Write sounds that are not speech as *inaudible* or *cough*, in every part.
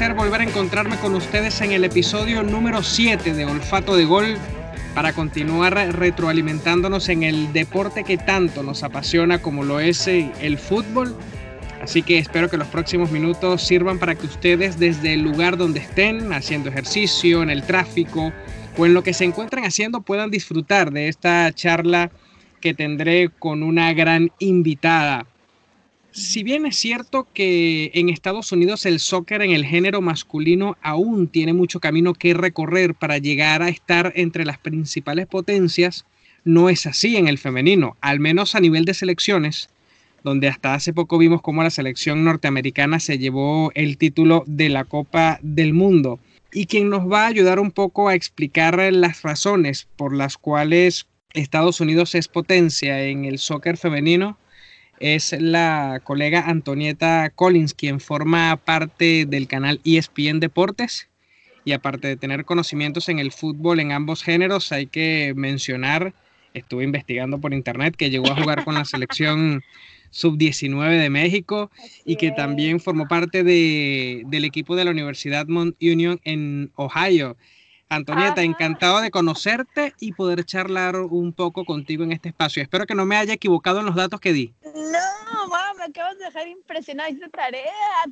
Placer volver a encontrarme con ustedes en el episodio número 7 de Olfato de Gol para continuar retroalimentándonos en el deporte que tanto nos apasiona como lo es eh, el fútbol. Así que espero que los próximos minutos sirvan para que ustedes desde el lugar donde estén, haciendo ejercicio, en el tráfico o en lo que se encuentren haciendo, puedan disfrutar de esta charla que tendré con una gran invitada si bien es cierto que en Estados Unidos el soccer en el género masculino aún tiene mucho camino que recorrer para llegar a estar entre las principales potencias, no es así en el femenino, al menos a nivel de selecciones, donde hasta hace poco vimos cómo la selección norteamericana se llevó el título de la Copa del Mundo. Y quien nos va a ayudar un poco a explicar las razones por las cuales Estados Unidos es potencia en el soccer femenino es la colega Antonieta Collins, quien forma parte del canal ESPN Deportes. Y aparte de tener conocimientos en el fútbol en ambos géneros, hay que mencionar, estuve investigando por internet, que llegó a jugar con la selección sub-19 de México y que también formó parte de, del equipo de la Universidad Mount Union en Ohio. Antonieta, encantado de conocerte y poder charlar un poco contigo en este espacio. Espero que no me haya equivocado en los datos que di. No, mamá, me acabas de dejar impresionada esta tarea,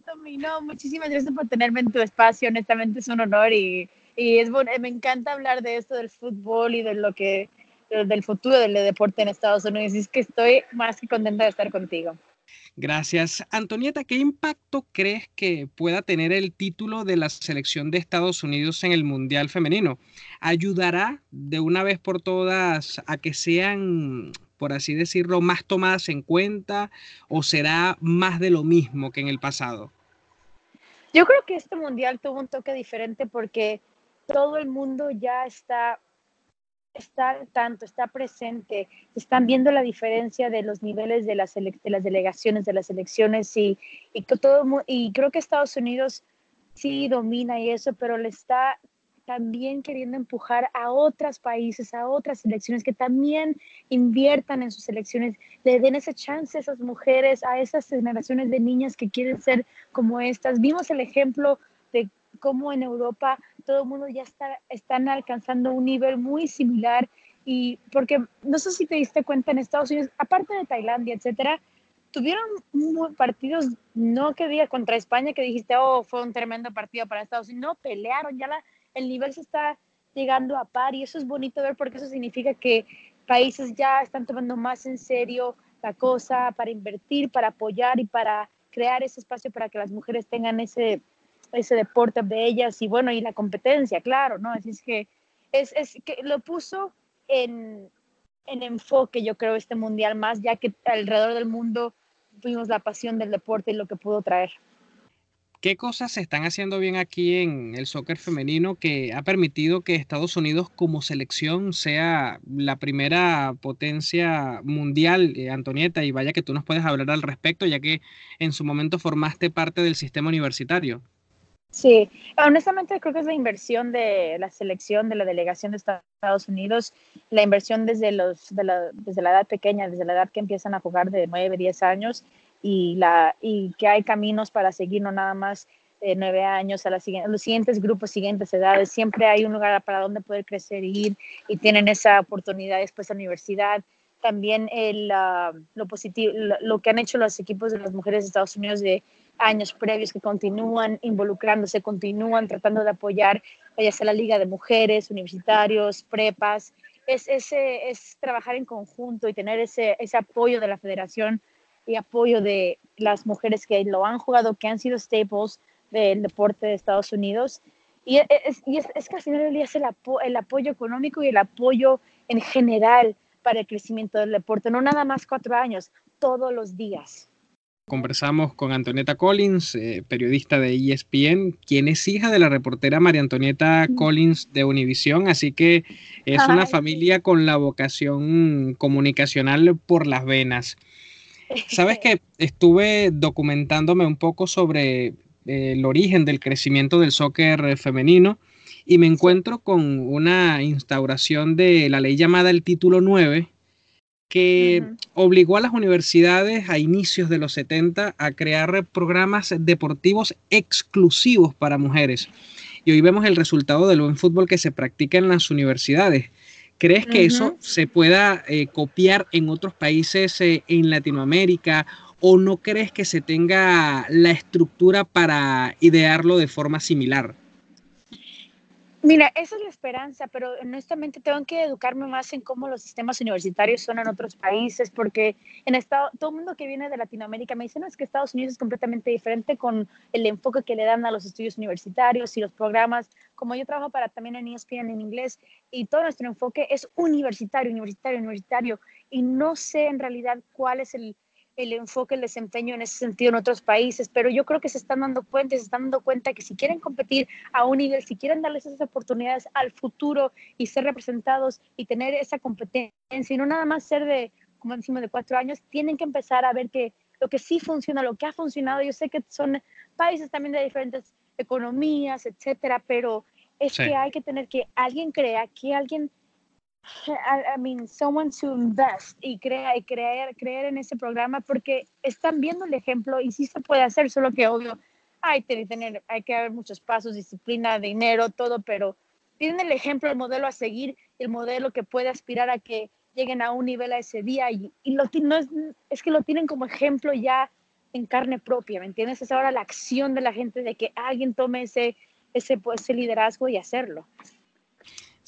Tommy. No, muchísimas gracias por tenerme en tu espacio. Honestamente es un honor y, y es me encanta hablar de esto del fútbol y de lo que del futuro del deporte en Estados Unidos. Y es que estoy más que contenta de estar contigo. Gracias. Antonieta, ¿qué impacto crees que pueda tener el título de la selección de Estados Unidos en el Mundial Femenino? ¿Ayudará de una vez por todas a que sean, por así decirlo, más tomadas en cuenta o será más de lo mismo que en el pasado? Yo creo que este Mundial tuvo un toque diferente porque todo el mundo ya está está tanto, está presente, están viendo la diferencia de los niveles de las, de las delegaciones, de las elecciones y, y, todo, y creo que Estados Unidos sí domina y eso, pero le está también queriendo empujar a otros países, a otras elecciones que también inviertan en sus elecciones, le den esa chance a esas mujeres, a esas generaciones de niñas que quieren ser como estas. Vimos el ejemplo de cómo en Europa todo el mundo ya está están alcanzando un nivel muy similar y porque no sé si te diste cuenta en Estados Unidos, aparte de Tailandia, etcétera, tuvieron partidos, no que diga contra España, que dijiste, oh, fue un tremendo partido para Estados Unidos, no, pelearon, ya la, el nivel se está llegando a par y eso es bonito ver porque eso significa que países ya están tomando más en serio la cosa para invertir, para apoyar y para crear ese espacio para que las mujeres tengan ese ese deporte de ellas y bueno, y la competencia, claro, ¿no? Así es que es, es que lo puso en, en enfoque, yo creo, este mundial más, ya que alrededor del mundo vimos la pasión del deporte y lo que pudo traer. ¿Qué cosas se están haciendo bien aquí en el soccer femenino que ha permitido que Estados Unidos como selección sea la primera potencia mundial, eh, Antonieta? Y vaya que tú nos puedes hablar al respecto, ya que en su momento formaste parte del sistema universitario. Sí, honestamente creo que es la inversión de la selección de la delegación de Estados Unidos, la inversión desde, los, la, desde la edad pequeña, desde la edad que empiezan a jugar de 9, 10 años y, la, y que hay caminos para seguir, no nada más de 9 años a, la, los siguientes grupos, siguientes edades, siempre hay un lugar para donde poder crecer y ir y tienen esa oportunidad después a la universidad. También el, ah, lo, positivo, lo que han hecho los equipos de las mujeres de Estados Unidos de años previos que continúan involucrándose, continúan tratando de apoyar, ya sea la Liga de Mujeres, universitarios, prepas. Es, ese, es trabajar en conjunto y tener ese, ese apoyo de la federación y apoyo de las mujeres que lo han jugado, que han sido staples del deporte de Estados Unidos. Y es, y es, es que al final del día es el, el apoyo económico y el apoyo en general para el crecimiento del deporte, no nada más cuatro años, todos los días. Conversamos con Antonieta Collins, eh, periodista de ESPN, quien es hija de la reportera María Antonieta Collins de Univisión, así que es una familia con la vocación comunicacional por las venas. Sabes que *laughs* estuve documentándome un poco sobre eh, el origen del crecimiento del soccer femenino y me encuentro con una instauración de la ley llamada el título 9, que obligó a las universidades a inicios de los 70 a crear programas deportivos exclusivos para mujeres. Y hoy vemos el resultado del buen fútbol que se practica en las universidades. ¿Crees que eso se pueda eh, copiar en otros países eh, en Latinoamérica o no crees que se tenga la estructura para idearlo de forma similar? Mira, esa es la esperanza, pero honestamente tengo que educarme más en cómo los sistemas universitarios son en otros países, porque en Estado, todo el mundo que viene de Latinoamérica me dice, no, es que Estados Unidos es completamente diferente con el enfoque que le dan a los estudios universitarios y los programas. Como yo trabajo para también en ESPN en inglés y todo nuestro enfoque es universitario, universitario, universitario, y no sé en realidad cuál es el, el enfoque, el desempeño en ese sentido en otros países, pero yo creo que se están dando cuenta, se están dando cuenta que si quieren competir a un nivel, si quieren darles esas oportunidades al futuro y ser representados y tener esa competencia y no nada más ser de, como decimos, de cuatro años, tienen que empezar a ver que lo que sí funciona, lo que ha funcionado, yo sé que son países también de diferentes economías, etcétera, pero es que hay que tener que alguien crea, que alguien I, mean, someone to invest y, crea, y creer, creer en ese programa porque están viendo el ejemplo y sí se puede hacer, solo que obvio hay, que tener, hay que haber muchos pasos, disciplina, dinero, todo, pero tienen el ejemplo, el modelo a seguir, el modelo que puede aspirar a que lleguen a un nivel a ese día y, y lo, no es, es que lo tienen como ejemplo ya en carne propia, ¿me entiendes? Es ahora la acción de la gente de que alguien tome ese, ese, ese liderazgo y hacerlo.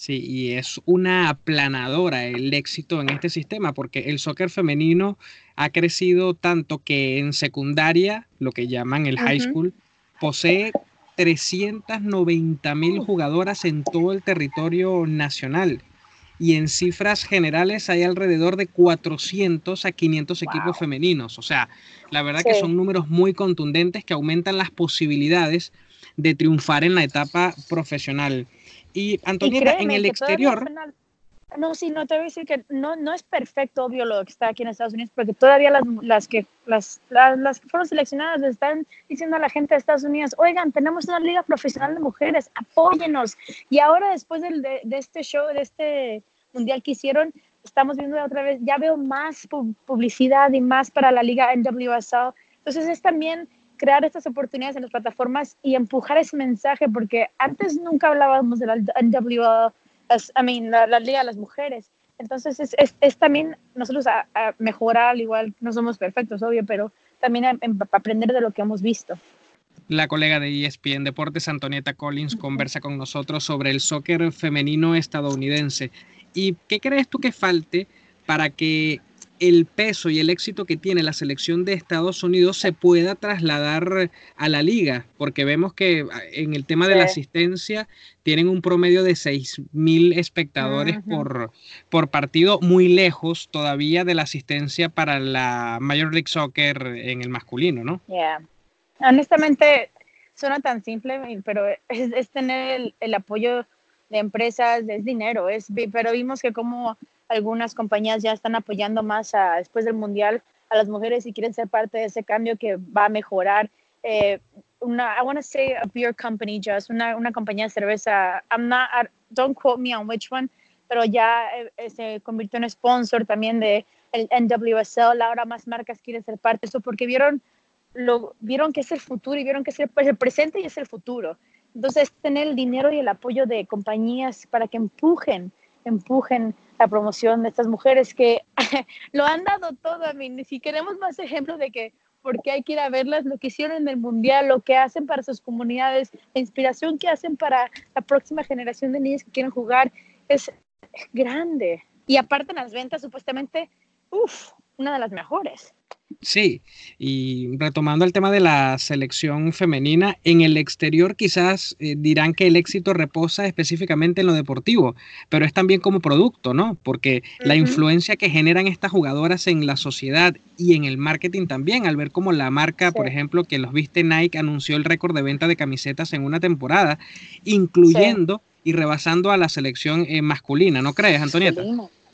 Sí, y es una aplanadora el éxito en este sistema, porque el soccer femenino ha crecido tanto que en secundaria, lo que llaman el high school, posee 390 mil jugadoras en todo el territorio nacional. Y en cifras generales hay alrededor de 400 a 500 equipos femeninos. O sea, la verdad que son números muy contundentes que aumentan las posibilidades de triunfar en la etapa profesional. Y Antonieta, en el exterior... No, sí, no te voy a decir que no, no es perfecto, obvio, lo que está aquí en Estados Unidos, porque todavía las, las que, las, las, que fueron seleccionadas están diciendo a la gente de Estados Unidos, oigan, tenemos una liga profesional de mujeres, apóyenos. Y ahora, después de, de, este show, de este mundial que hicieron, estamos viendo otra vez, ya veo más publicidad y más para la liga NWSL. Entonces, es también crear estas oportunidades en las plataformas y empujar ese mensaje, porque antes nunca hablábamos de la NWL, I mean, la, Liga de las Mujeres. Entonces es, es, también nosotros a, mejorar, al igual no somos perfectos, obvio, pero también a, aprender de lo que hemos visto. La colega de ESPN Deportes, Antonieta Collins, conversa con nosotros sobre el soccer femenino estadounidense. ¿Y qué crees tú que falte para que el peso y el éxito que tiene la selección de Estados Unidos se pueda trasladar a la liga, porque vemos que ah, en el tema de la asistencia tienen un promedio de 6.000 espectadores por, por partido, muy lejos todavía de la asistencia para la Major League Soccer en el masculino, ¿no? Yeah. Honestamente, suena tan simple, pero es, tener el, el, apoyo de empresas, es dinero, es, pero vimos que como algunas compañías ya están apoyando más a, después del mundial a las mujeres y quieren ser parte de ese cambio que va a mejorar. Eh, una, I want to say a beer company, just una, una compañía de cerveza. I'm not, don't quote me on which one, pero ya eh, se convirtió en sponsor también de el NWSL. Ahora más marcas quieren ser parte de eso porque vieron, lo, vieron que es el futuro y vieron que es el, pues, el presente y es el futuro. Entonces, tener el dinero y el apoyo de compañías para que empujen, empujen la promoción de estas mujeres que *laughs* lo han dado todo. A mí, si queremos más ejemplos de que porque hay que ir a verlas, lo que hicieron en el Mundial, lo que hacen para sus comunidades, la inspiración que hacen para la próxima generación de niñas que quieren jugar, es grande. Y aparte en las ventas, supuestamente, uff, una de las mejores. Sí, y retomando el tema de la selección femenina, en el exterior quizás eh, dirán que el éxito reposa específicamente en lo deportivo, pero es también como producto, ¿no? Porque la influencia que generan estas jugadoras en la sociedad y en el marketing también, al ver como la marca, por ejemplo, que los viste Nike anunció el récord de venta de camisetas en una temporada, incluyendo y rebasando a la selección eh, masculina, ¿no crees, Antonieta?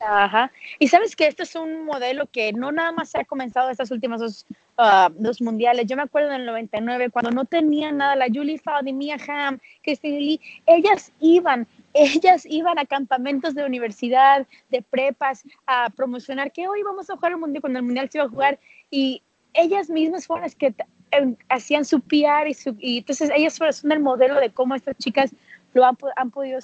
Ajá. Y sabes que este es un modelo que no nada más se ha comenzado estas últimas dos, uh, dos mundiales. Yo me acuerdo en el 99, cuando no tenían nada, la Julie Faudi, Mia Hamm, Christine Lee, ellas iban ellas iban a campamentos de universidad, de prepas, a promocionar que hoy vamos a jugar el mundial, cuando el mundial se iba a jugar, y ellas mismas fueron las que em, hacían su PR y, su, y entonces ellas son el modelo de cómo estas chicas lo han, han podido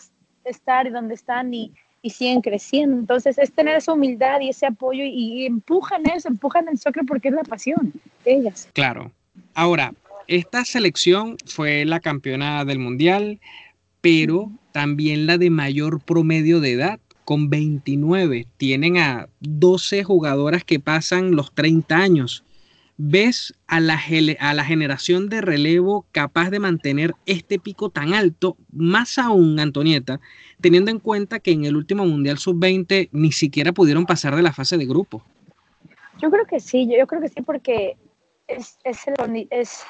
estar y donde están y, y, siguen creciendo. Entonces es tener esa humildad y ese apoyo y, y empujan eso, empujan el soccer porque es la pasión de ellas. Claro. Ahora, esta selección fue la campeona del mundial, pero también la de mayor promedio de edad, con 29. Tienen a 12 jugadoras que pasan los 30 años. ¿Ves a la, a la generación de relevo capaz de mantener este pico tan alto? Más aún, Antonieta, teniendo en cuenta que en el último Mundial Sub-20 ni siquiera pudieron pasar de la fase de grupo. Yo creo que sí, yo, creo que sí, porque es, es, el, es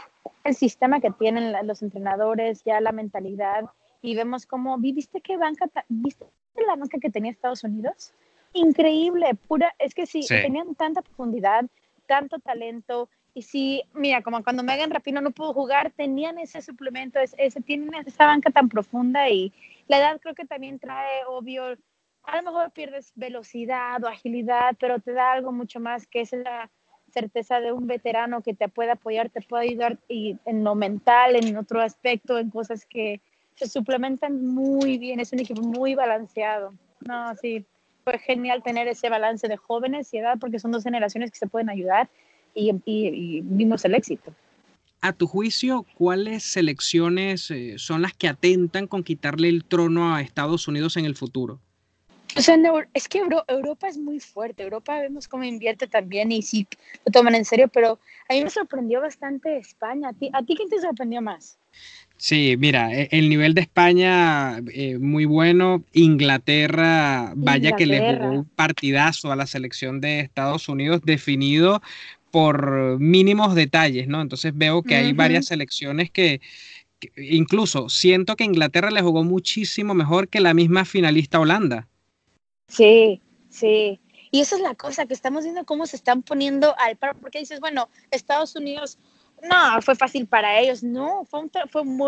el sistema que tienen los entrenadores, ya la mentalidad, y vemos cómo, ¿viste qué banca, viste la banca que tenía Estados Unidos? Increíble, pura, es que sí, tenían tanta profundidad, tanto talento, y sí, mira, como cuando Megan Rapino no pudo jugar, tenían ese suplemento, ese, tienen esa banca tan profunda y la edad creo que también trae, obvio, a lo mejor pierdes velocidad o agilidad, pero te da algo mucho más que es la certeza de un veterano que te puede apoyar, te puede ayudar y en lo mental, en otro aspecto, en cosas que se suplementan muy bien, es un equipo muy balanceado. No, sí, fue genial tener ese balance de jóvenes y edad porque son dos generaciones que se pueden ayudar y, vimos el éxito. A tu juicio, ¿cuáles selecciones eh, son las que atentan con quitarle el trono a Estados Unidos en el futuro? O sea, es que Europa es muy fuerte. Europa vemos cómo invierte también y sí lo toman en serio, pero a mí me sorprendió bastante España. ¿A ti, ¿a ti quién te sorprendió más? Sí, mira, e, el nivel de España eh, muy bueno. Inglaterra, vaya que le jugó un partidazo a la selección de Estados Unidos definido por mínimos detalles, ¿no? Entonces veo que hay varias selecciones que, que, incluso siento que Inglaterra le jugó muchísimo mejor que la misma finalista Holanda. Sí, sí. Y esa es la cosa, que estamos viendo cómo se están poniendo al par, porque dices, bueno, Estados Unidos, no, fue fácil para ellos, no, fue,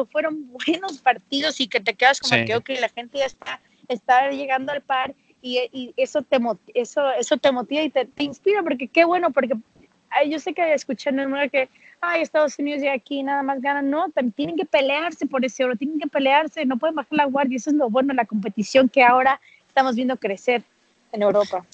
fueron buenos partidos y que te quedas como que, ok, la gente ya está, está llegando al par y, eso, te, eso, eso te motiva y te, inspira, porque qué bueno, porque yo sé que escuché en el que, ay, Estados Unidos y aquí nada más ganan, no, tienen que pelearse por ese oro, tienen que pelearse, no pueden bajar la guardia, eso es lo bueno, la competición que ahora estamos viendo crecer en Europa.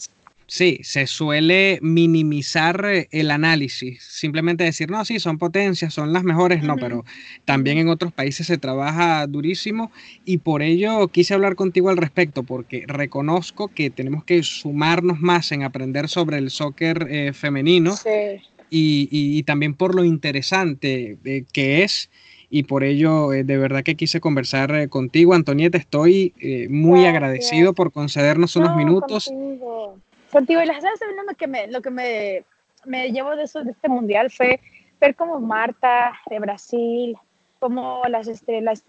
Sí, se suele minimizar eh, el análisis, simplemente decir, no, sí, son potencias, son las mejores, no, pero también en otros países se trabaja durísimo y por ello quise hablar contigo al respecto, porque reconozco que tenemos que sumarnos más en aprender sobre el soccer eh, femenino y, también por lo interesante eh, que es y por ello eh, de verdad que quise conversar eh, contigo, Antonieta. Estoy eh, muy agradecido por concedernos unos minutos. Contigo. Contigo. Y las sabes lo que me, lo que me, me llevó de, eso, de este mundial fue ver como Marta de Brasil, como las estrellas,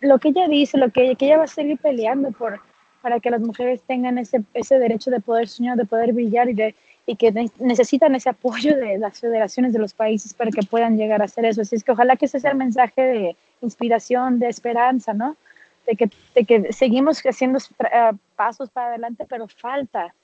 lo que ella dice, lo que, que ella va a seguir peleando por para que las mujeres tengan ese, ese derecho de poder soñar, de poder brillar y de y que necesitan ese apoyo de las federaciones de los países para que puedan llegar a hacer eso. Así es que ojalá que ese sea el mensaje de inspiración, de esperanza, ¿no? De que, de que seguimos haciendo uh, pasos para adelante, pero falta.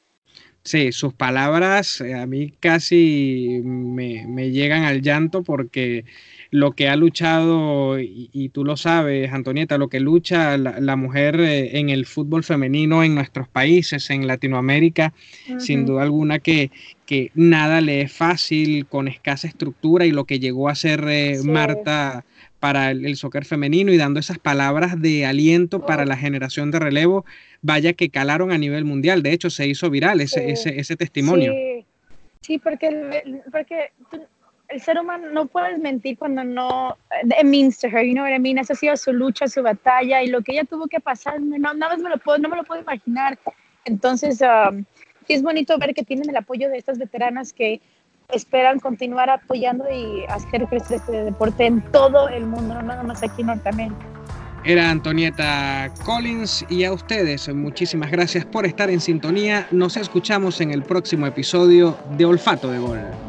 Sí, sus palabras eh, a mí casi me, me llegan al llanto porque lo que ha luchado, y, tú lo sabes, Antonieta, lo que lucha la, mujer eh, en el fútbol femenino en nuestros países, en Latinoamérica, sin duda alguna que, que, nada le es fácil, con escasa estructura, y lo que llegó a ser eh, Marta para el, soccer femenino y dando esas palabras de aliento para la generación de relevo, vaya que calaron a nivel mundial. De hecho, se hizo viral ese, ese, ese testimonio. Sí, sí porque, porque el ser humano no puedes mentir cuando no it means to her, you know what I mean? Esa ha sido su lucha, su batalla y lo que ella tuvo que pasar, no, nada más me lo puedo, no me lo puedo imaginar. Entonces, um, sí es bonito ver que tienen el apoyo de estas veteranas que esperan continuar apoyando y hacer crecer este deporte en todo el mundo, no nada más aquí en Norteamérica. Era Antonieta Collins y a ustedes muchísimas gracias por estar en sintonía. Nos escuchamos en el próximo episodio de Olfato de Gol.